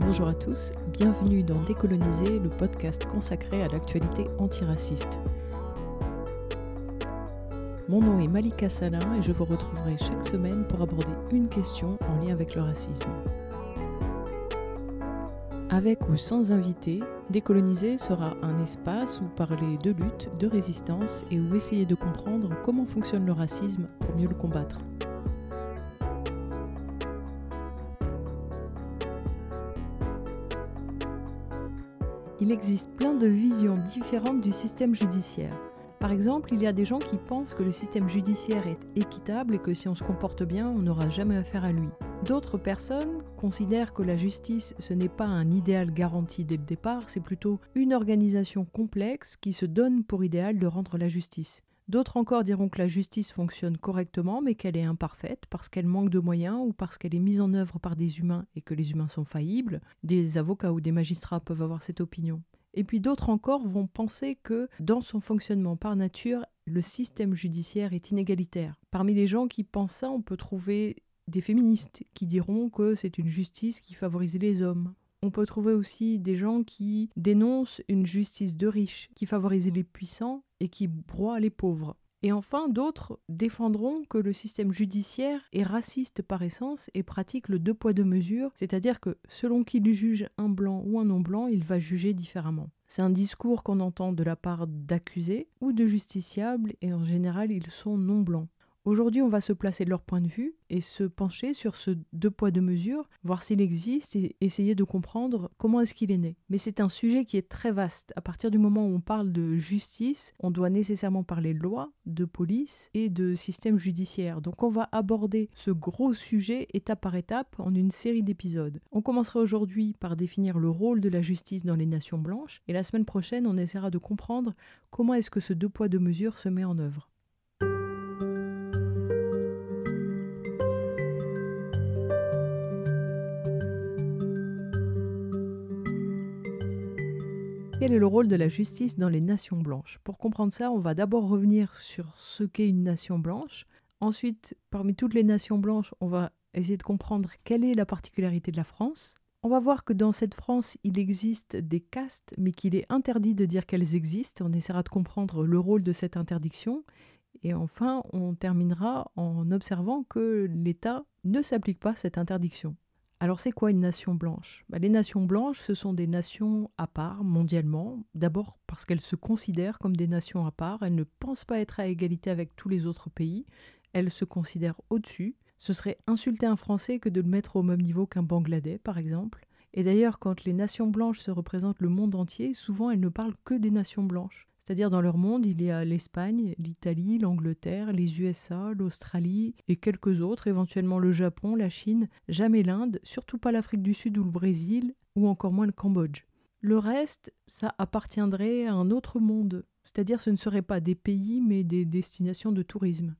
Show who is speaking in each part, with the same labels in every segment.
Speaker 1: Bonjour à tous, bienvenue dans Décoloniser, le podcast consacré à l'actualité antiraciste. Mon nom est Malika Salin et je vous retrouverai chaque semaine pour aborder une question en lien avec le racisme. Avec ou sans invité, Décoloniser sera un espace où parler de lutte, de résistance et où essayer de comprendre comment fonctionne le racisme pour mieux le combattre. Il existe plein de visions différentes du système judiciaire. Par exemple, il y a des gens qui pensent que le système judiciaire est équitable et que si on se comporte bien, on n'aura jamais affaire à lui. D'autres personnes considèrent que la justice, ce n'est pas un idéal garanti dès le départ, c'est plutôt une organisation complexe qui se donne pour idéal de rendre la justice. D'autres encore diront que la justice fonctionne correctement mais qu'elle est imparfaite parce qu'elle manque de moyens ou parce qu'elle est mise en œuvre par des humains et que les humains sont faillibles. Des avocats ou des magistrats peuvent avoir cette opinion. Et puis d'autres encore vont penser que dans son fonctionnement par nature, le système judiciaire est inégalitaire. Parmi les gens qui pensent ça, on peut trouver des féministes qui diront que c'est une justice qui favorise les hommes. On peut trouver aussi des gens qui dénoncent une justice de riches, qui favorise les puissants et qui broie les pauvres. Et enfin, d'autres défendront que le système judiciaire est raciste par essence et pratique le deux poids deux mesures, c'est-à-dire que selon qu'il juge un blanc ou un non-blanc, il va juger différemment. C'est un discours qu'on entend de la part d'accusés ou de justiciables et en général ils sont non-blancs. Aujourd'hui, on va se placer de leur point de vue et se pencher sur ce deux poids deux mesures, voir s'il existe et essayer de comprendre comment est-ce qu'il est né. Mais c'est un sujet qui est très vaste. À partir du moment où on parle de justice, on doit nécessairement parler de loi, de police et de système judiciaire. Donc on va aborder ce gros sujet étape par étape en une série d'épisodes. On commencera aujourd'hui par définir le rôle de la justice dans les nations blanches et la semaine prochaine, on essaiera de comprendre comment est-ce que ce deux poids deux mesures se met en œuvre. De la justice dans les nations blanches Pour comprendre ça, on va d'abord revenir sur ce qu'est une nation blanche. Ensuite, parmi toutes les nations blanches, on va essayer de comprendre quelle est la particularité de la France. On va voir que dans cette France, il existe des castes, mais qu'il est interdit de dire qu'elles existent. On essaiera de comprendre le rôle de cette interdiction. Et enfin, on terminera en observant que l'État ne s'applique pas cette interdiction. Alors c'est quoi une nation blanche? Bah, Les nations blanches, ce sont des nations à part mondialement, d'abord parce qu'elles se considèrent comme des nations à part, elles ne pensent pas être à égalité avec tous les autres pays, elles se considèrent au-dessus. Ce serait insulter un Français que de le mettre au même niveau qu'un Bangladais, par exemple. Et d'ailleurs, quand les nations blanches se représentent le monde entier, souvent elles ne parlent que des nations blanches. C'est-à-dire dans leur monde, il y a l'Espagne, l'Italie, l'Angleterre, les USA, l'Australie et quelques autres, éventuellement le Japon, la Chine, jamais l'Inde, surtout pas l'Afrique du Sud ou le Brésil, ou encore moins le Cambodge. Le reste, ça appartiendrait à un autre monde, c'est-à-dire ce ne seraient pas des pays mais des destinations de tourisme.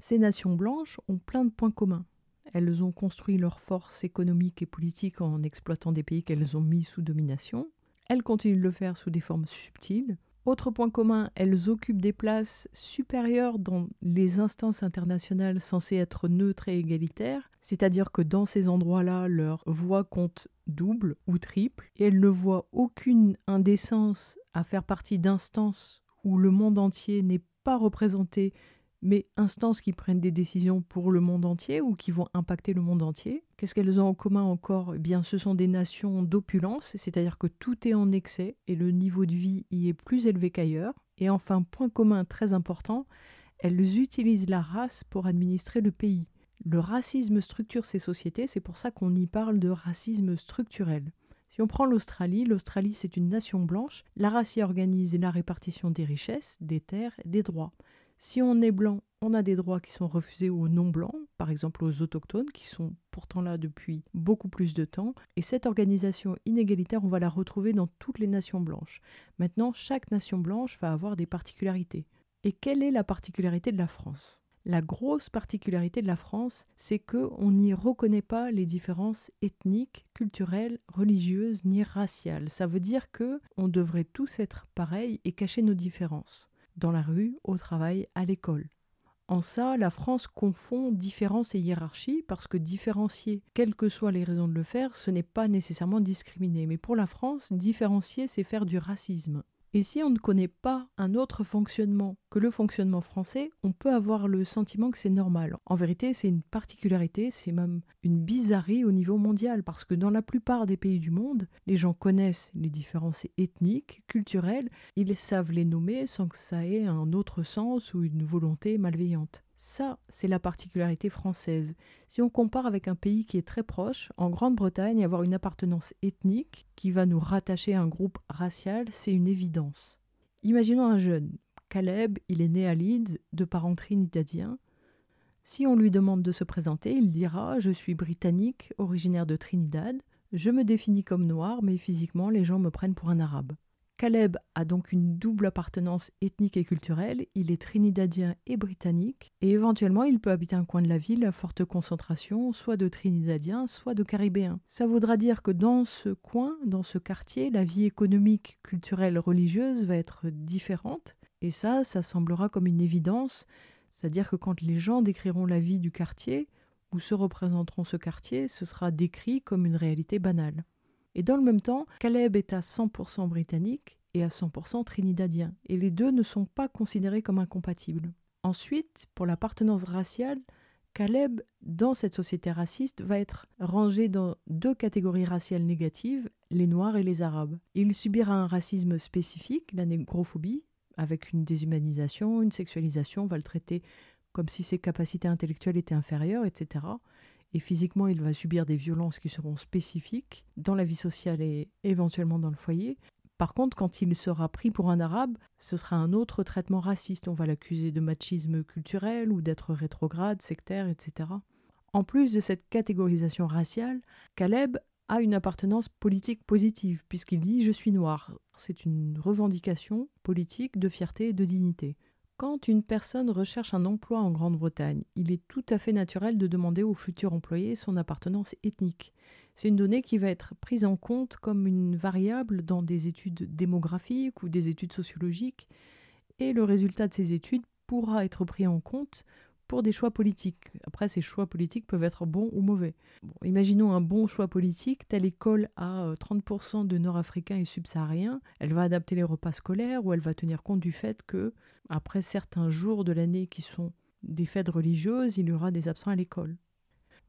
Speaker 1: Ces nations blanches ont plein de points communs. Elles ont construit leur force économique et politique en exploitant des pays qu'elles ont mis sous domination. Elles continuent de le faire sous des formes subtiles, autre point commun, elles occupent des places supérieures dans les instances internationales censées être neutres et égalitaires, c'est-à-dire que dans ces endroits-là, leur voix compte double ou triple, et elles ne voient aucune indécence à faire partie d'instances où le monde entier n'est pas représenté mais instances qui prennent des décisions pour le monde entier ou qui vont impacter le monde entier. Qu'est-ce qu'elles ont en commun encore? Eh bien, ce sont des nations d'opulence, c'est-à-dire que tout est en excès et le niveau de vie y est plus élevé qu'ailleurs. Et enfin, point commun très important, elles utilisent la race pour administrer le pays. Le racisme structure ces sociétés, c'est pour ça qu'on y parle de racisme structurel. Si on prend l'Australie, l'Australie c'est une nation blanche, la race y organise la répartition des richesses, des terres, des droits. Si on est blanc, on a des droits qui sont refusés aux non-blancs, par exemple aux autochtones, qui sont pourtant là depuis beaucoup plus de temps. Et cette organisation inégalitaire, on va la retrouver dans toutes les nations blanches. Maintenant, chaque nation blanche va avoir des particularités. Et quelle est la particularité de la France? La grosse particularité de la France, c'est qu'on n'y reconnaît pas les différences ethniques, culturelles, religieuses ni raciales. Ça veut dire que on devrait tous être pareils et cacher nos différences dans la rue, au travail, à l'école. En ça, la France confond différence et hiérarchie parce que différencier, quelles que soient les raisons de le faire, ce n'est pas nécessairement discriminer. Mais pour la France, différencier, c'est faire du racisme. Et si on ne connaît pas un autre fonctionnement que le fonctionnement français, on peut avoir le sentiment que c'est normal. En vérité, c'est une particularité, c'est même une bizarrerie au niveau mondial, parce que dans la plupart des pays du monde, les gens connaissent les différences ethniques, culturelles, ils savent les nommer sans que ça ait un autre sens ou une volonté malveillante. Ça, c'est la particularité française. Si on compare avec un pays qui est très proche, en Grande-Bretagne, avoir une appartenance ethnique qui va nous rattacher à un groupe racial, c'est une évidence. Imaginons un jeune. Caleb, il est né à Leeds, de parents trinidadiens. Si on lui demande de se présenter, il dira Je suis britannique, originaire de Trinidad. Je me définis comme noir, mais physiquement, les gens me prennent pour un arabe. Caleb a donc une double appartenance ethnique et culturelle, il est trinidadien et britannique, et éventuellement il peut habiter un coin de la ville à forte concentration, soit de trinidadiens, soit de caribéens. Ça voudra dire que dans ce coin, dans ce quartier, la vie économique, culturelle, religieuse va être différente, et ça, ça semblera comme une évidence, c'est-à-dire que quand les gens décriront la vie du quartier, ou se représenteront ce quartier, ce sera décrit comme une réalité banale. Et dans le même temps, Caleb est à 100% britannique et à 100% trinidadien, et les deux ne sont pas considérés comme incompatibles. Ensuite, pour l'appartenance raciale, Caleb, dans cette société raciste, va être rangé dans deux catégories raciales négatives, les Noirs et les Arabes. Il subira un racisme spécifique, la négrophobie, avec une déshumanisation, une sexualisation, on va le traiter comme si ses capacités intellectuelles étaient inférieures, etc et physiquement il va subir des violences qui seront spécifiques dans la vie sociale et éventuellement dans le foyer. Par contre, quand il sera pris pour un arabe, ce sera un autre traitement raciste. On va l'accuser de machisme culturel ou d'être rétrograde, sectaire, etc. En plus de cette catégorisation raciale, Caleb a une appartenance politique positive, puisqu'il dit Je suis noir. C'est une revendication politique de fierté et de dignité. Quand une personne recherche un emploi en Grande-Bretagne, il est tout à fait naturel de demander au futur employé son appartenance ethnique. C'est une donnée qui va être prise en compte comme une variable dans des études démographiques ou des études sociologiques, et le résultat de ces études pourra être pris en compte pour des choix politiques. Après, ces choix politiques peuvent être bons ou mauvais. imaginons un bon choix politique, telle école a 30% de Nord-Africains et subsahariens, elle va adapter les repas scolaires ou elle va tenir compte du fait que, après certains jours de l'année qui sont des fêtes religieuses, il y aura des absents à l'école.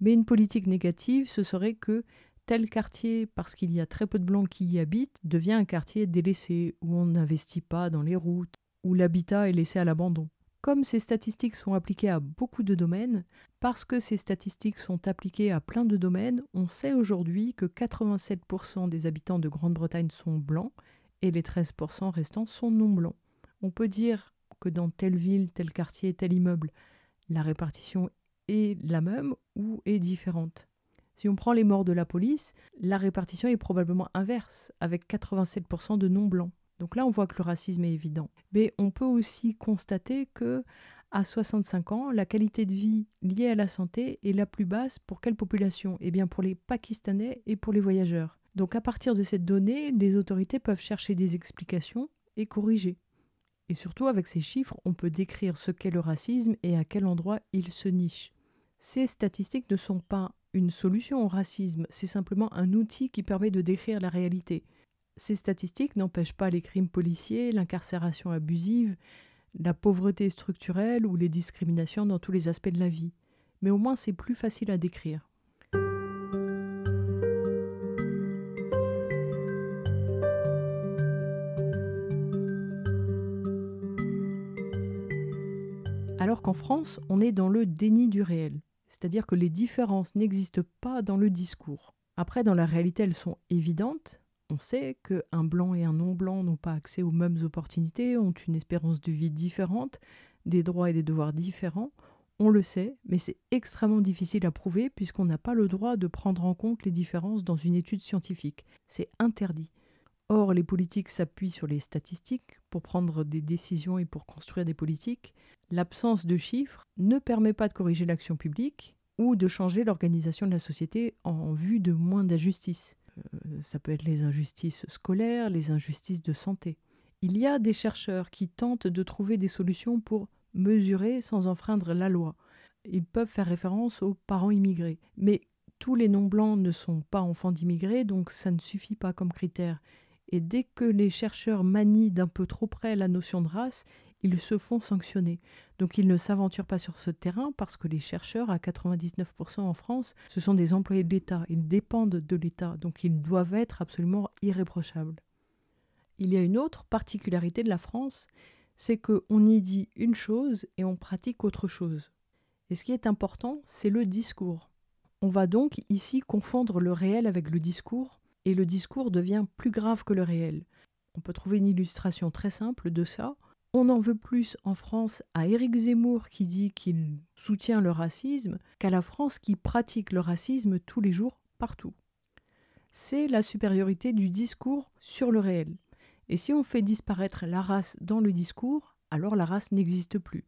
Speaker 1: Mais une politique négative, ce serait que tel quartier, parce qu'il y a très peu de blancs qui y habitent, devient un quartier délaissé, où on n'investit pas dans les routes, où l'habitat est laissé à l'abandon. Comme ces statistiques sont appliquées à beaucoup de domaines, parce que ces statistiques sont appliquées à plein de domaines, on sait aujourd'hui que 87% des habitants de Grande-Bretagne sont blancs et les 13% restants sont non blancs. On peut dire que dans telle ville, tel quartier, tel immeuble, la répartition est la même ou est différente. Si on prend les morts de la police, la répartition est probablement inverse, avec 87% de non blancs. Donc là, on voit que le racisme est évident. Mais on peut aussi constater que à 65 ans, la qualité de vie liée à la santé est la plus basse pour quelle population? Eh bien pour les Pakistanais et pour les voyageurs. Donc à partir de cette donnée, les autorités peuvent chercher des explications et corriger. Et surtout avec ces chiffres, on peut décrire ce qu'est le racisme et à quel endroit il se niche. Ces statistiques ne sont pas une solution au racisme, c'est simplement un outil qui permet de décrire la réalité. Ces statistiques n'empêchent pas les crimes policiers, l'incarcération abusive, la pauvreté structurelle ou les discriminations dans tous les aspects de la vie. Mais au moins c'est plus facile à décrire. Alors qu'en France, on est dans le déni du réel, c'est-à-dire que les différences n'existent pas dans le discours. Après, dans la réalité, elles sont évidentes, on sait qu'un blanc et un non-blanc n'ont pas accès aux mêmes opportunités, ont une espérance de vie différente, des droits et des devoirs différents. On le sait, mais c'est extrêmement difficile à prouver puisqu'on n'a pas le droit de prendre en compte les différences dans une étude scientifique. C'est interdit. Or, les politiques s'appuient sur les statistiques pour prendre des décisions et pour construire des politiques. L'absence de chiffres ne permet pas de corriger l'action publique ou de changer l'organisation de la société en vue de moins d'injustice. Euh, ça peut être les injustices scolaires, les injustices de santé. Il y a des chercheurs qui tentent de trouver des solutions pour mesurée sans enfreindre la loi. Ils peuvent faire référence aux parents immigrés. Mais tous les non-blancs ne sont pas enfants d'immigrés, donc ça ne suffit pas comme critère. Et dès que les chercheurs manient d'un peu trop près la notion de race, ils se font sanctionner. Donc ils ne s'aventurent pas sur ce terrain parce que les chercheurs, à 99% en France, ce sont des employés de l'État. Ils dépendent de l'État, donc ils doivent être absolument irréprochables. Il y a une autre particularité de la France, c'est qu'on y dit une chose et on pratique autre chose. Et ce qui est important, c'est le discours. On va donc ici confondre le réel avec le discours, et le discours devient plus grave que le réel. On peut trouver une illustration très simple de ça. On en veut plus en France à Éric Zemmour qui dit qu'il soutient le racisme qu'à la France qui pratique le racisme tous les jours partout. C'est la supériorité du discours sur le réel. Et si on fait disparaître la race dans le discours, alors la race n'existe plus.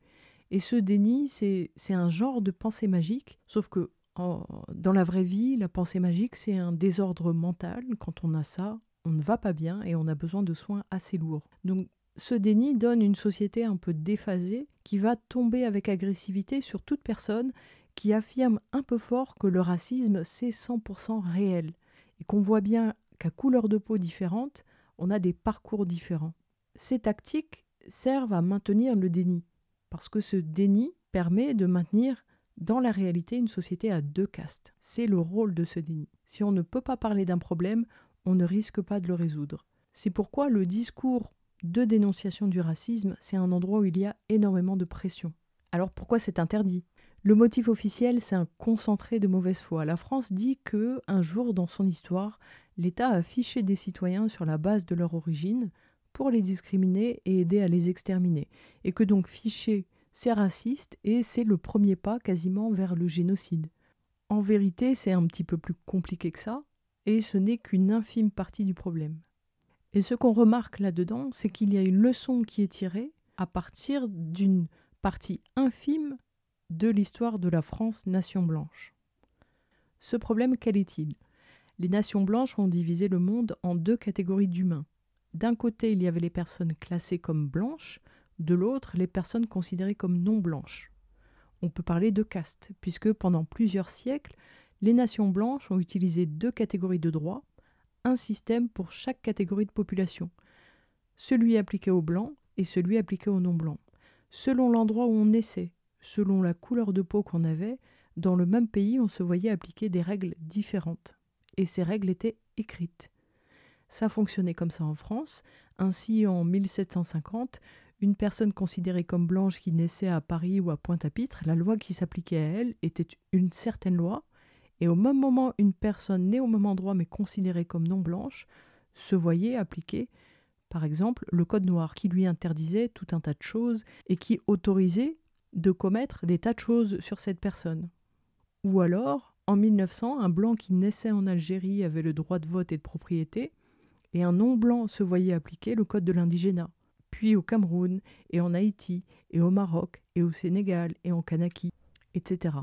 Speaker 1: Et ce déni, c'est un genre de pensée magique, sauf que dans la vraie vie, la pensée magique, c'est un désordre mental. Quand on a ça, on ne va pas bien et on a besoin de soins assez lourds. Donc ce déni donne une société un peu déphasée qui va tomber avec agressivité sur toute personne qui affirme un peu fort que le racisme, c'est 100% réel et qu'on voit bien qu'à couleur de peau différente, on a des parcours différents. Ces tactiques servent à maintenir le déni, parce que ce déni permet de maintenir dans la réalité une société à deux castes. C'est le rôle de ce déni. Si on ne peut pas parler d'un problème, on ne risque pas de le résoudre. C'est pourquoi le discours de dénonciation du racisme, c'est un endroit où il y a énormément de pression. Alors pourquoi c'est interdit? Le motif officiel, c'est un concentré de mauvaise foi. La France dit que un jour dans son histoire, l'État a fiché des citoyens sur la base de leur origine pour les discriminer et aider à les exterminer, et que donc ficher, c'est raciste et c'est le premier pas quasiment vers le génocide. En vérité, c'est un petit peu plus compliqué que ça, et ce n'est qu'une infime partie du problème. Et ce qu'on remarque là-dedans, c'est qu'il y a une leçon qui est tirée à partir d'une partie infime de l'histoire de la France nation blanche. Ce problème, quel est-il? Les nations blanches ont divisé le monde en deux catégories d'humains. D'un côté, il y avait les personnes classées comme blanches, de l'autre, les personnes considérées comme non blanches. On peut parler de caste, puisque pendant plusieurs siècles, les nations blanches ont utilisé deux catégories de droits, un système pour chaque catégorie de population, celui appliqué aux blancs et celui appliqué aux non-blancs. Selon l'endroit où on naissait, selon la couleur de peau qu'on avait, dans le même pays, on se voyait appliquer des règles différentes et ces règles étaient écrites. Ça fonctionnait comme ça en France. Ainsi, en 1750, une personne considérée comme blanche qui naissait à Paris ou à Pointe-à-Pitre, la loi qui s'appliquait à elle était une certaine loi, et au même moment, une personne née au même endroit mais considérée comme non blanche se voyait appliquer, par exemple, le code noir qui lui interdisait tout un tas de choses et qui autorisait de commettre des tas de choses sur cette personne. Ou alors, en 1900, un blanc qui naissait en Algérie avait le droit de vote et de propriété, et un non-blanc se voyait appliquer le code de l'indigénat. Puis au Cameroun, et en Haïti, et au Maroc, et au Sénégal, et en Kanaki, etc.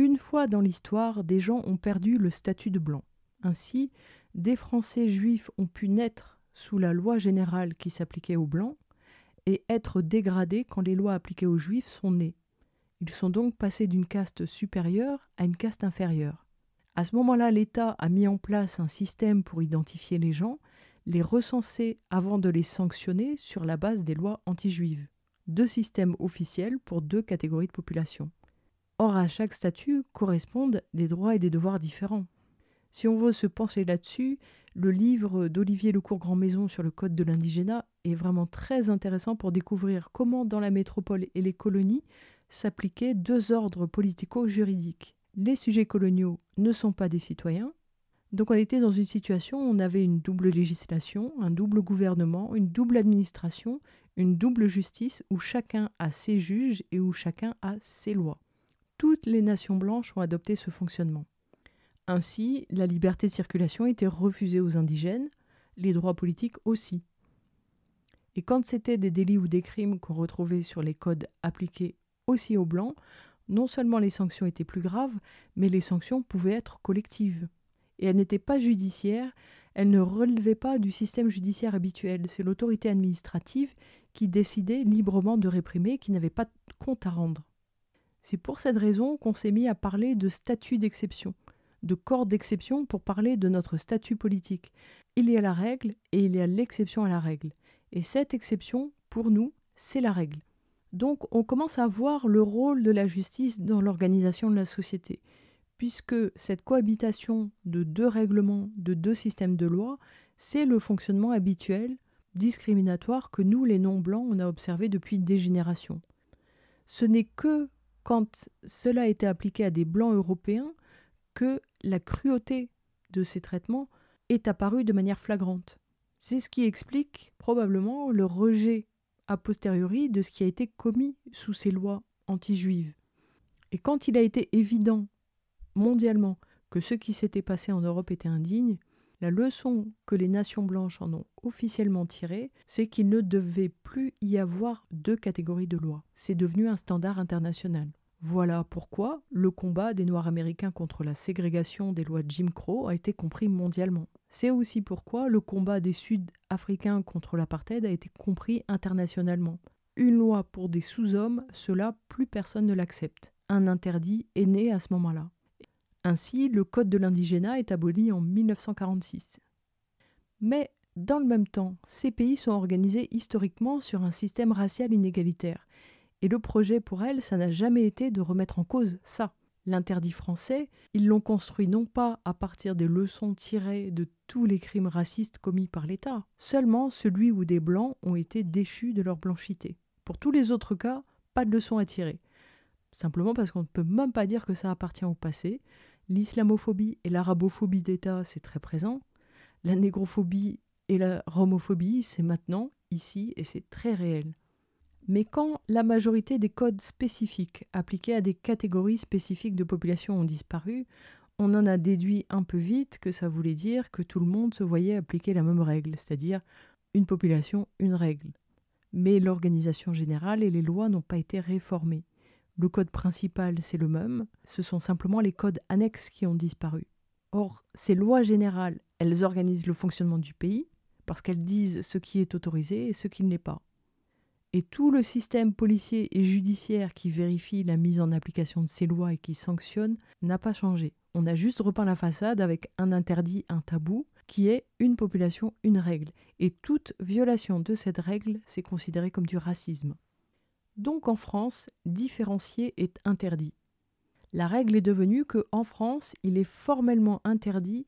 Speaker 1: Une fois dans l'histoire, des gens ont perdu le statut de blanc. Ainsi, des Français juifs ont pu naître sous la loi générale qui s'appliquait aux blancs et être dégradés quand les lois appliquées aux juifs sont nées. Ils sont donc passés d'une caste supérieure à une caste inférieure. À ce moment-là, l'État a mis en place un système pour identifier les gens, les recenser avant de les sanctionner sur la base des lois anti-juives. Deux systèmes officiels pour deux catégories de population. Or, à chaque statut correspondent des droits et des devoirs différents. Si on veut se pencher là-dessus, le livre d'Olivier Lecourt Maison sur le code de l'indigénat est vraiment très intéressant pour découvrir comment dans la métropole et les colonies s'appliquaient deux ordres politico-juridiques. Les sujets coloniaux ne sont pas des citoyens, donc on était dans une situation où on avait une double législation, un double gouvernement, une double administration, une double justice où chacun a ses juges et où chacun a ses lois. Toutes les nations blanches ont adopté ce fonctionnement. Ainsi, la liberté de circulation était refusée aux indigènes, les droits politiques aussi. Et quand c'était des délits ou des crimes qu'on retrouvait sur les codes appliqués aussi aux Blancs, non seulement les sanctions étaient plus graves, mais les sanctions pouvaient être collectives. Et elles n'étaient pas judiciaires, elles ne relevaient pas du système judiciaire habituel. C'est l'autorité administrative qui décidaient librement de réprimer, qui n'avaient pas de compte à rendre. C'est pour cette raison qu'on s'est mis à parler de statut d'exception, de corps d'exception pour parler de notre statut politique. Il y a la règle et il y a l'exception à la règle. Et cette exception, pour nous, c'est la règle. Donc on commence à voir le rôle de la justice dans l'organisation de la société, puisque cette cohabitation de deux règlements, de deux systèmes de loi, c'est le fonctionnement habituel, discriminatoire que nous, les non-blancs, on a observé depuis des générations. Ce n'est que quand cela a été appliqué à des blancs européens que la cruauté de ces traitements est apparue de manière flagrante. C'est ce qui explique probablement le rejet a posteriori de ce qui a été commis sous ces lois anti-juives. Et quand il a été évident mondialement que ce qui s'était passé en Europe était indigne, la leçon que les nations blanches en ont officiellement tirée, c'est qu'il ne devait plus y avoir deux catégories de lois. C'est devenu un standard international. Voilà pourquoi le combat des Noirs américains contre la ségrégation des lois Jim Crow a été compris mondialement. C'est aussi pourquoi le combat des Sud-Africains contre l'apartheid a été compris internationalement. Une loi pour des sous-hommes, cela, plus personne ne l'accepte. Un interdit est né à ce moment-là. Ainsi, le Code de l'indigénat est aboli en 1946. Mais, dans le même temps, ces pays sont organisés historiquement sur un système racial inégalitaire. Et le projet pour elles, ça n'a jamais été de remettre en cause ça. L'interdit français, ils l'ont construit non pas à partir des leçons tirées de tous les crimes racistes commis par l'État, seulement celui où des blancs ont été déchus de leur blanchité. Pour tous les autres cas, pas de leçons à tirer. Simplement parce qu'on ne peut même pas dire que ça appartient au passé. L'islamophobie et l'arabophobie d'État, c'est très présent. La négrophobie et la romophobie, c'est maintenant, ici, et c'est très réel. Mais quand la majorité des codes spécifiques appliqués à des catégories spécifiques de population ont disparu, on en a déduit un peu vite que ça voulait dire que tout le monde se voyait appliquer la même règle, c'est-à-dire une population, une règle. Mais l'organisation générale et les lois n'ont pas été réformées. Le code principal, c'est le même, ce sont simplement les codes annexes qui ont disparu. Or, ces lois générales, elles organisent le fonctionnement du pays, parce qu'elles disent ce qui est autorisé et ce qui ne l'est pas. Et tout le système policier et judiciaire qui vérifie la mise en application de ces lois et qui sanctionne n'a pas changé. On a juste repeint la façade avec un interdit, un tabou, qui est une population, une règle. Et toute violation de cette règle, c'est considéré comme du racisme. Donc en France, différencier est interdit. La règle est devenue que en France, il est formellement interdit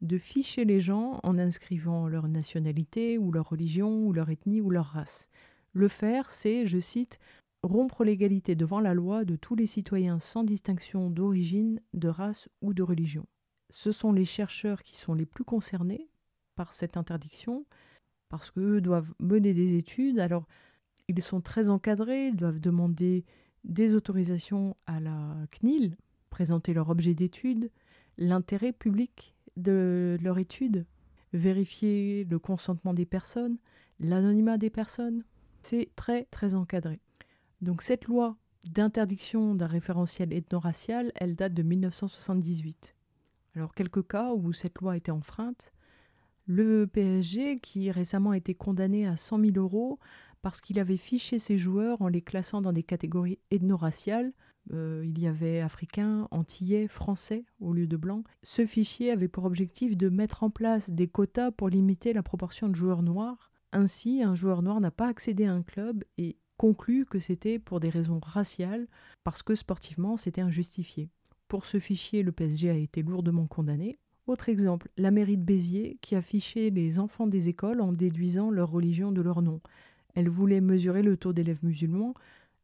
Speaker 1: de ficher les gens en inscrivant leur nationalité ou leur religion ou leur ethnie ou leur race. Le faire, c'est, je cite, rompre l'égalité devant la loi de tous les citoyens sans distinction d'origine, de race ou de religion. Ce sont les chercheurs qui sont les plus concernés par cette interdiction, parce qu'eux doivent mener des études, alors ils sont très encadrés, ils doivent demander des autorisations à la CNIL, présenter leur objet d'étude, l'intérêt public de leur étude, vérifier le consentement des personnes, l'anonymat des personnes, c'est très très encadré. Donc cette loi d'interdiction d'un référentiel ethno-racial, elle date de 1978. Alors quelques cas où cette loi été enfreinte, le PSG, qui récemment a été condamné à 100 000 euros parce qu'il avait fiché ses joueurs en les classant dans des catégories ethno-raciales, euh, il y avait africains, antillais, français au lieu de blancs. Ce fichier avait pour objectif de mettre en place des quotas pour limiter la proportion de joueurs noirs ainsi, un joueur noir n'a pas accédé à un club et conclut que c'était pour des raisons raciales, parce que sportivement c'était injustifié. Pour ce fichier, le PSG a été lourdement condamné. Autre exemple, la mairie de Béziers qui a fiché les enfants des écoles en déduisant leur religion de leur nom. Elle voulait mesurer le taux d'élèves musulmans,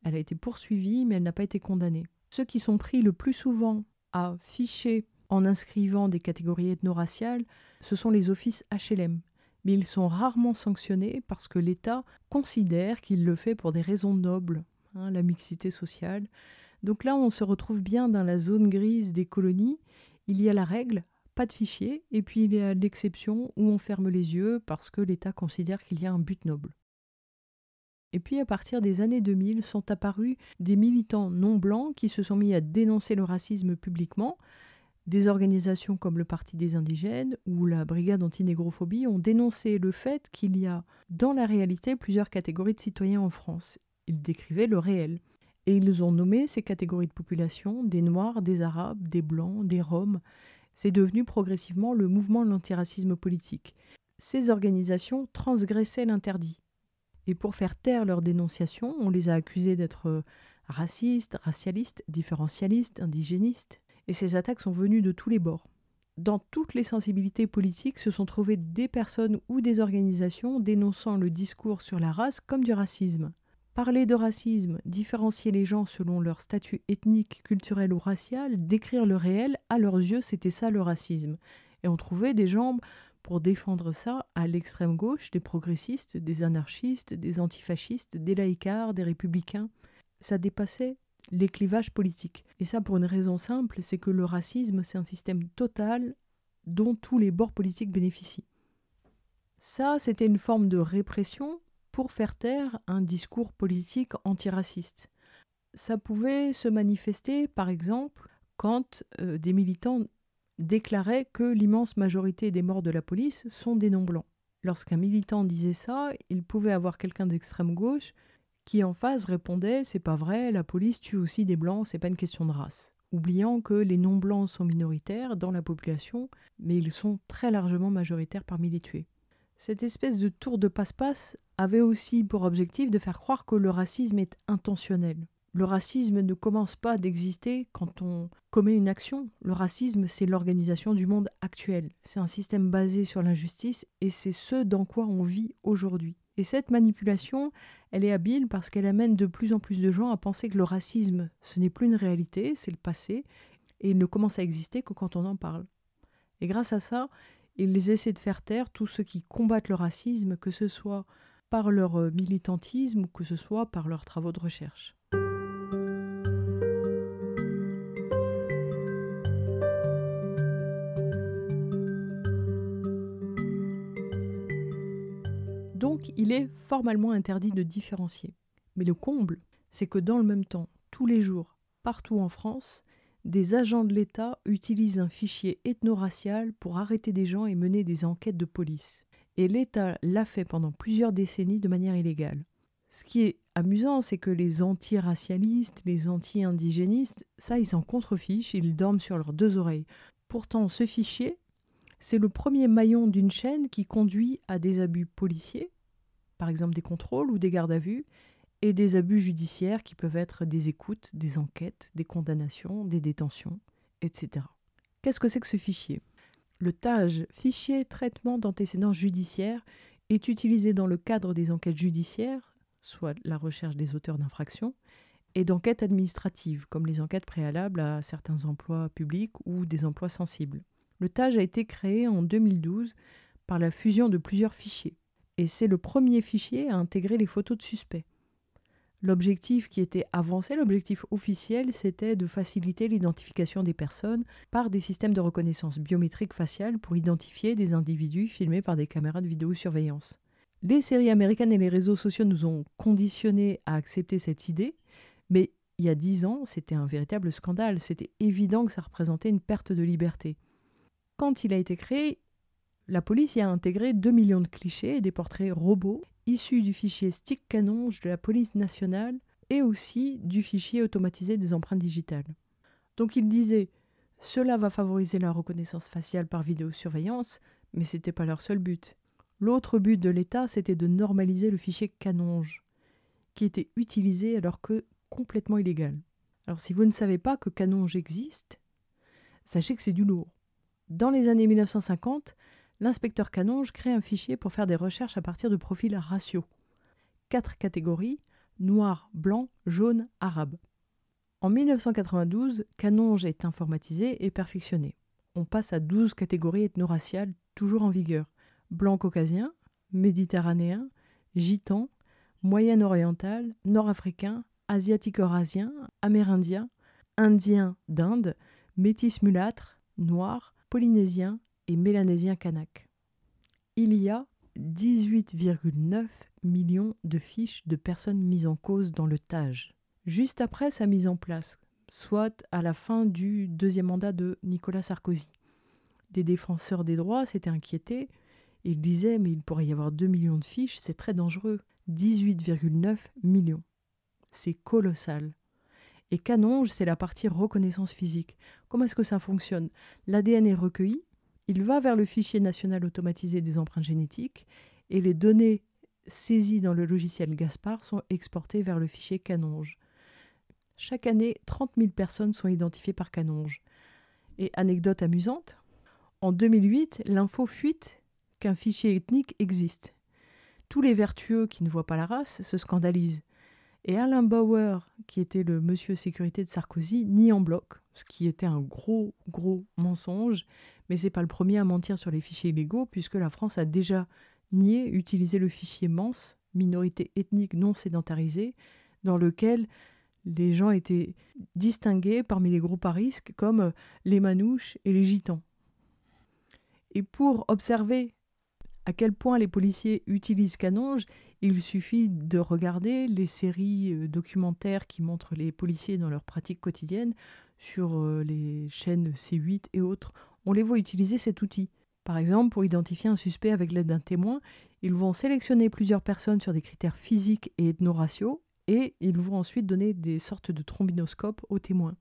Speaker 1: elle a été poursuivie mais elle n'a pas été condamnée. Ceux qui sont pris le plus souvent à ficher en inscrivant des catégories ethno-raciales, ce sont les offices HLM, mais ils sont rarement sanctionnés parce que l'État considère qu'il le fait pour des raisons nobles, hein, la mixité sociale. Donc là, on se retrouve bien dans la zone grise des colonies. Il y a la règle, pas de fichier, et puis il y a l'exception où on ferme les yeux parce que l'État considère qu'il y a un but noble. Et puis à partir des années 2000 sont apparus des militants non blancs qui se sont mis à dénoncer le racisme publiquement, Des organisations comme le Parti des indigènes ou la Brigade anti-négrophobie ont dénoncé le fait qu'il y a dans la réalité plusieurs catégories de citoyens en France. Ils décrivaient le réel. Et ils ont nommé ces catégories de population des Noirs, des Arabes, des Blancs, des Roms. C'est devenu progressivement le mouvement de l'antiracisme politique. Ces organisations transgressaient l'interdit. Et pour faire taire leur dénonciation, on les a accusés d'être racistes, racialistes, différentialistes, indigénistes et ces attaques sont venues de tous les bords. Dans toutes les sensibilités politiques se sont trouvées des personnes ou des organisations dénonçant le discours sur la race comme du racisme. Parler de racisme, différencier les gens selon leur statut ethnique, culturel ou racial, décrire le réel, à leurs yeux, c'était ça le racisme. Et on trouvait des gens pour défendre ça à l'extrême gauche, des progressistes, des anarchistes, des antifascistes, des laïcards, des républicains. Ça dépassait les clivages politiques. Et ça pour une raison simple, c'est que le racisme, c'est un système total dont tous les bords politiques bénéficient. Ça, c'était une forme de répression pour faire taire un discours politique antiraciste. Ça pouvait se manifester, par exemple, quand euh, des militants déclaraient que l'immense majorité des morts de la police sont des non-blancs. Lorsqu'un militant disait ça, il pouvait avoir quelqu'un d'extrême gauche qui en face répondait C'est pas vrai, la police tue aussi des blancs, c'est pas une question de race. Oubliant que les non-blancs sont minoritaires dans la population, mais ils sont très largement majoritaires parmi les tués. Cette espèce de tour de passe-passe avait aussi pour objectif de faire croire que le racisme est intentionnel. Le racisme ne commence pas d'exister quand on commet une action. Le racisme, c'est l'organisation du monde actuel. C'est un système basé sur l'injustice et c'est ce dans quoi on vit aujourd'hui. Et cette manipulation, elle est habile parce qu'elle amène de plus en plus de gens à penser que le racisme, ce n'est plus une réalité, c'est le passé, et il ne commence à exister que quand on en parle. Et grâce à ça, ils essaient de faire taire tous ceux qui combattent le racisme, que ce soit par leur militantisme ou que ce soit par leurs travaux de recherche. Il est formellement interdit de différencier. Mais le comble, c'est que dans le même temps, tous les jours, partout en France, des agents de l'État utilisent un fichier ethno-racial pour arrêter des gens et mener des enquêtes de police. Et l'État l'a fait pendant plusieurs décennies de manière illégale. Ce qui est amusant, c'est que les anti-racialistes, les anti-indigénistes, ça, ils s'en contrefichent, ils dorment sur leurs deux oreilles. Pourtant, ce fichier, c'est le premier maillon d'une chaîne qui conduit à des abus policiers, par exemple des contrôles ou des gardes à vue, et des abus judiciaires qui peuvent être des écoutes, des enquêtes, des condamnations, des détentions, etc. Qu'est-ce que c'est que ce fichier? Le TAGE, fichier traitement d'antécédents judiciaires, est utilisé dans le cadre des enquêtes judiciaires, soit la recherche des auteurs d'infractions, et d'enquêtes administratives, comme les enquêtes préalables à certains emplois publics ou des emplois sensibles. Le TAGE a été créé en 2012 par la fusion de plusieurs fichiers, et c'est le premier fichier à intégrer les photos de suspects. L'objectif qui était avancé, l'objectif officiel, c'était de faciliter l'identification des personnes par des systèmes de reconnaissance biométrique faciale pour identifier des individus filmés par des caméras de vidéosurveillance. Les séries américaines et les réseaux sociaux nous ont conditionnés à accepter cette idée, mais il y a dix ans, c'était un véritable scandale. C'était évident que ça représentait une perte de liberté. Quand il a été créé, la police y a intégré 2 millions de clichés et des portraits robots issus du fichier Stick Canonge de la police nationale et aussi du fichier automatisé des empreintes digitales. Donc il disait cela va favoriser la reconnaissance faciale par vidéosurveillance, mais ce n'était pas leur seul but. L'autre but de l'État, c'était de normaliser le fichier Canonge, qui était utilisé alors que complètement illégal. Alors si vous ne savez pas que Canonge existe, sachez que c'est du lourd. Dans les années 1950, l'inspecteur Canonge crée un fichier pour faire des recherches à partir de profils raciaux. Quatre catégories noir, blanc, jaune, arabe. En 1992, Canonge est informatisé et perfectionné. On passe à 12 catégories ethno-raciales toujours en vigueur blanc caucasien, méditerranéen, gitan, moyen-oriental, nord-africain, asiatique-eurasien, amérindien, indien d'Inde, métis mulâtre, noir, polynésien et mélanésien kanak. Il y a 18,9 millions de fiches de personnes mises en cause dans le TAGE. Juste après sa mise en place, soit à la fin du deuxième mandat de Nicolas Sarkozy. Des défenseurs des droits s'étaient inquiétés. Ils disaient mais il pourrait y avoir 2 millions de fiches, c'est très dangereux. 18,9 millions. C'est colossal. Et Canonge, c'est la partie reconnaissance physique. Comment est-ce que ça fonctionne? L'ADN est recueilli, il va vers le fichier national automatisé des empreintes génétiques et les données saisies dans le logiciel Gaspard sont exportées vers le fichier Canonge. Chaque année, 30 000 personnes sont identifiées par Canonge. Et anecdote amusante, en 2008, l'info fuite qu'un fichier ethnique existe. Tous les vertueux qui ne voient pas la race se scandalisent. Et Alain Bauer, qui était le monsieur sécurité de Sarkozy, nie en bloc, ce qui était un gros, gros mensonge. Mais c'est pas le premier à mentir sur les fichiers illégaux, puisque la France a déjà nié utiliser le fichier MANS, minorité ethnique non sédentarisée, dans lequel les gens étaient distingués parmi les groupes à risque comme les manouches et les gitans. Et pour observer à quel point les policiers utilisent Canonge, il suffit de regarder les séries euh, documentaires qui montrent les policiers dans leur pratique quotidienne sur euh, les chaînes C8 et autres. On les voit utiliser cet outil. Par exemple, pour identifier un suspect avec l'aide d'un témoin, ils vont sélectionner plusieurs personnes sur des critères physiques et ethno-raciaux et ils vont ensuite donner des sortes de trombinoscopes aux témoins.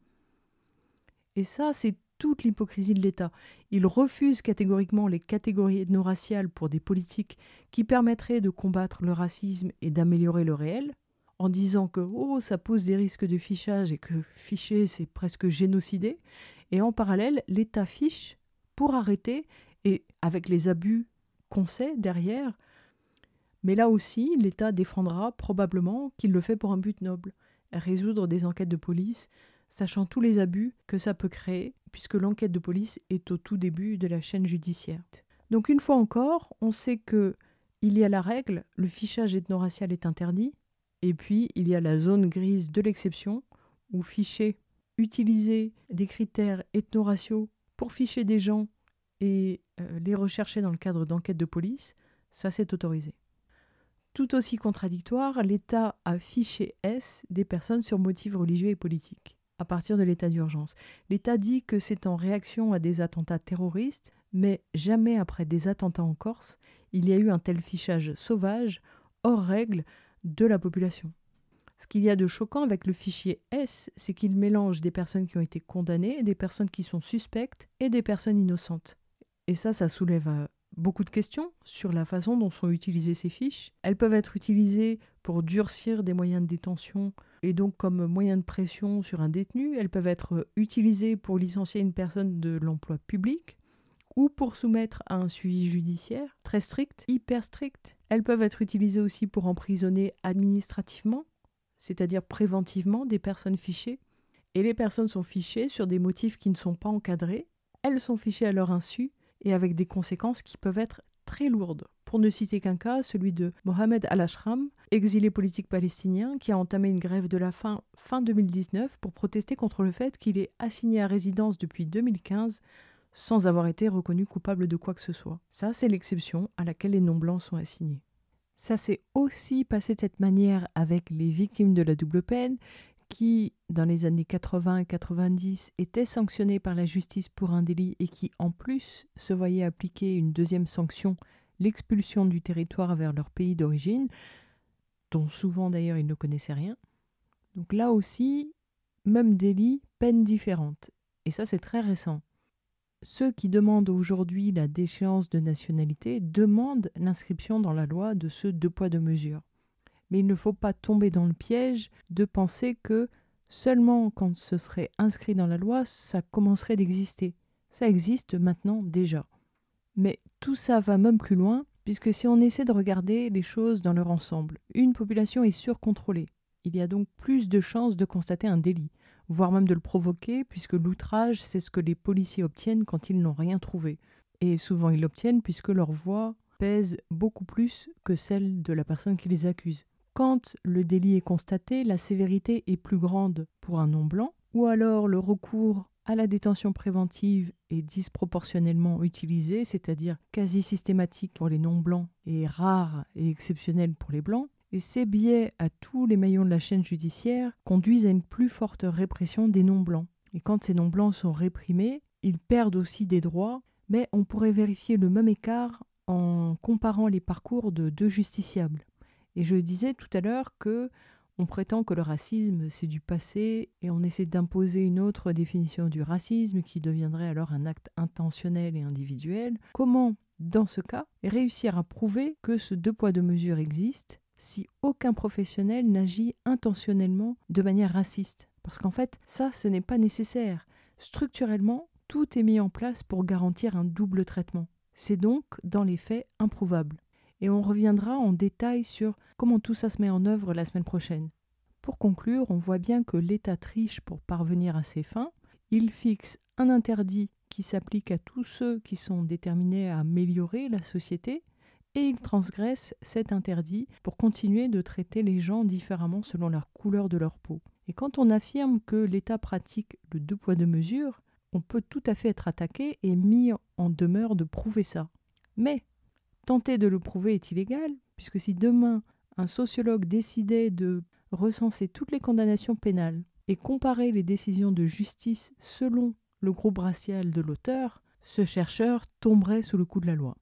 Speaker 1: Et ça, c'est toute l'hypocrisie de l'État. Il refuse catégoriquement les catégories ethno-raciales pour des politiques qui permettraient de combattre le racisme et d'améliorer le réel, en disant que oh, ça pose des risques de fichage et que ficher, c'est presque génocider. Et en parallèle, l'État fiche pour arrêter, et avec les abus qu'on sait derrière, mais là aussi, l'État défendra probablement qu'il le fait pour un but noble, résoudre des enquêtes de police, sachant tous les abus que ça peut créer, puisque l'enquête de police est au tout début de la chaîne judiciaire. Donc une fois encore, on sait que il y a la règle, le fichage ethno-racial est interdit, et puis il y a la zone grise de l'exception, où ficher, utiliser des critères ethno-raciaux pour ficher des gens et euh, les rechercher dans le cadre d'enquêtes de police, ça c'est autorisé. Tout aussi contradictoire, l'État a fiché S des personnes sur motifs religieux et politiques à partir de l'état d'urgence. L'État dit que c'est en réaction à des attentats terroristes, mais jamais après des attentats en Corse, il y a eu un tel fichage sauvage, hors règle, de la population. Ce qu'il y a de choquant avec le fichier S, c'est qu'il mélange des personnes qui ont été condamnées, des personnes qui sont suspectes et des personnes innocentes. Et ça, ça soulève euh, beaucoup de questions sur la façon dont sont utilisées ces fiches. Elles peuvent être utilisées pour durcir des moyens de détention et donc comme moyen de pression sur un détenu. Elles peuvent être utilisées pour licencier une personne de l'emploi public ou pour soumettre à un suivi judiciaire très strict, hyper strict. Elles peuvent être utilisées aussi pour emprisonner administrativement, c'est-à-dire préventivement des personnes fichées. Et les personnes sont fichées sur des motifs qui ne sont pas encadrés. Elles sont fichées à leur insu et avec des conséquences qui peuvent être très lourdes. Pour ne citer qu'un cas, celui de Mohamed Al-Ashram, exilé politique palestinien, qui a entamé une grève de la faim fin 2019 pour protester contre le fait qu'il est assigné à résidence depuis 2015 sans avoir été reconnu coupable de quoi que ce soit. Ça, c'est l'exception à laquelle les non-blancs sont assignés. Ça s'est aussi passé de cette manière avec les victimes de la double peine, qui, dans les années 80 et 90, étaient sanctionnés par la justice pour un délit et qui, en plus, se voyaient appliquer une deuxième sanction, l'expulsion du territoire vers leur pays d'origine, dont souvent d'ailleurs ils ne connaissaient rien. Donc là aussi, même délit, peine différente. Et ça, c'est très récent. Ceux qui demandent aujourd'hui la déchéance de nationalité demandent l'inscription dans la loi de ce deux poids deux mesures mais il ne faut pas tomber dans le piège de penser que seulement quand ce serait inscrit dans la loi, ça commencerait d'exister. Ça existe maintenant déjà. Mais tout ça va même plus loin, puisque si on essaie de regarder les choses dans leur ensemble, une population est surcontrôlée. Il y a donc plus de chances de constater un délit, voire même de le provoquer, puisque l'outrage, c'est ce que les policiers obtiennent quand ils n'ont rien trouvé. Et souvent ils l'obtiennent puisque leur voix pèse beaucoup plus que celle de la personne qui les accuse. Quand le délit est constaté, la sévérité est plus grande pour un non-blanc, ou alors le recours à la détention préventive est disproportionnellement utilisé, c'est-à-dire quasi systématique pour les non-blancs et rare et exceptionnel pour les blancs. Et ces biais à tous les maillons de la chaîne judiciaire conduisent à une plus forte répression des non-blancs. Et quand ces non-blancs sont réprimés, ils perdent aussi des droits, mais on pourrait vérifier le même écart en comparant les parcours de deux justiciables. Et je disais tout à l'heure que on prétend que le racisme c'est du passé et on essaie d'imposer une autre définition du racisme qui deviendrait alors un acte intentionnel et individuel. Comment, dans ce cas, réussir à prouver que ce deux poids deux mesures existe si aucun professionnel n'agit intentionnellement de manière raciste Parce qu'en fait, ça, ce n'est pas nécessaire. Structurellement, tout est mis en place pour garantir un double traitement. C'est donc, dans les faits, improuvable et on reviendra en détail sur comment tout ça se met en œuvre la semaine prochaine. Pour conclure, on voit bien que l'État triche pour parvenir à ses fins. Il fixe un interdit qui s'applique à tous ceux qui sont déterminés à améliorer la société, et il transgresse cet interdit pour continuer de traiter les gens différemment selon la couleur de leur peau. Et quand on affirme que l'État pratique le deux poids deux mesures, on peut tout à fait être attaqué et mis en demeure de prouver ça. Mais Tenter de le prouver est illégal, puisque si demain un sociologue décidait de recenser toutes les condamnations pénales et comparer les décisions de justice selon le groupe racial de l'auteur, ce chercheur tomberait sous le coup de la loi.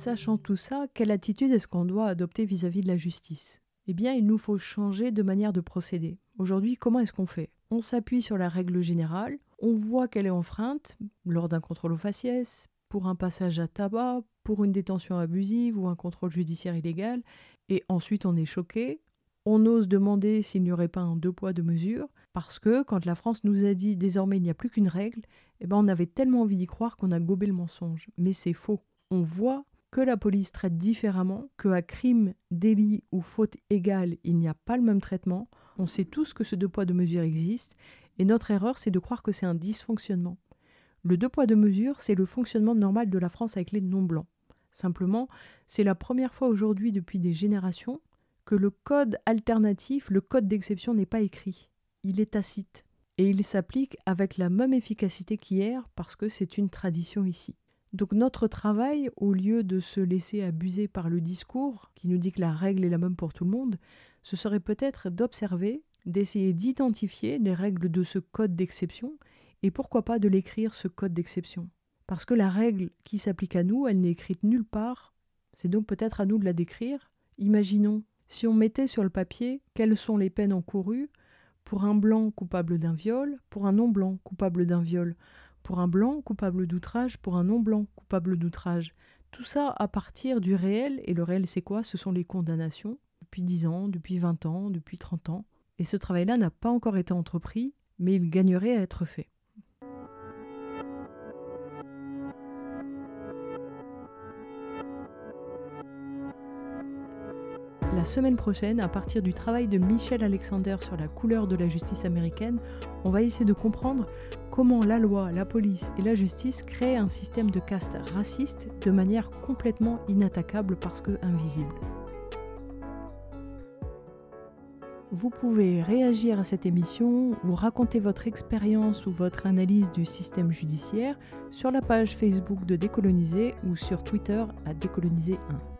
Speaker 1: Sachant tout ça, quelle attitude est-ce qu'on doit adopter vis-à-vis -vis de la justice? Eh bien il nous faut changer de manière de procéder. Aujourd'hui, comment est-ce qu'on fait? On s'appuie sur la règle générale, on voit qu'elle est enfreinte lors d'un contrôle au faciès, pour un passage à tabac, pour une détention abusive ou un contrôle judiciaire illégal, et ensuite on est choqué, on ose demander s'il n'y aurait pas un deux poids deux mesures, parce que quand la France nous a dit désormais il n'y a plus qu'une règle, eh ben on avait tellement envie d'y croire qu'on a gobé le mensonge. Mais c'est faux. On voit que la police traite différemment, que à crime, délit ou faute égale, il n'y a pas le même traitement. On sait tous que ce deux poids deux mesures existe, et notre erreur, c'est de croire que c'est un dysfonctionnement. Le deux poids deux mesures, c'est le fonctionnement normal de la France avec les non-blancs. Simplement, c'est la première fois aujourd'hui depuis des générations que le code alternatif, le code d'exception n'est pas écrit. Il est tacite. Et il s'applique avec la même efficacité qu'hier parce que c'est une tradition ici. Donc notre travail, au lieu de se laisser abuser par le discours qui nous dit que la règle est la même pour tout le monde, ce serait peut-être d'observer, d'essayer d'identifier les règles de ce code d'exception et pourquoi pas de l'écrire ce code d'exception. Parce que la règle qui s'applique à nous, elle n'est écrite nulle part. C'est donc peut-être à nous de la décrire. Imaginons, si on mettait sur le papier quelles sont les peines encourues pour un blanc coupable d'un viol, pour un non-blanc coupable d'un viol, pour un blanc coupable d'outrage, pour un non-blanc coupable d'outrage. Tout ça à partir du réel, et le réel c'est quoi? Ce sont les condamnations, depuis 10 ans, depuis 20 ans, depuis 30 ans. Et ce travail-là n'a pas encore été entrepris, mais il gagnerait à être fait. La semaine prochaine, à partir du travail de Michel Alexander sur la couleur de la justice américaine, on va essayer de comprendre comment la loi, la police et la justice créent un système de caste raciste de manière complètement inattaquable parce que invisible. Vous pouvez réagir à cette émission ou raconter votre expérience ou votre analyse du système judiciaire sur la page Facebook de Décoloniser ou sur Twitter à Décoloniser 1.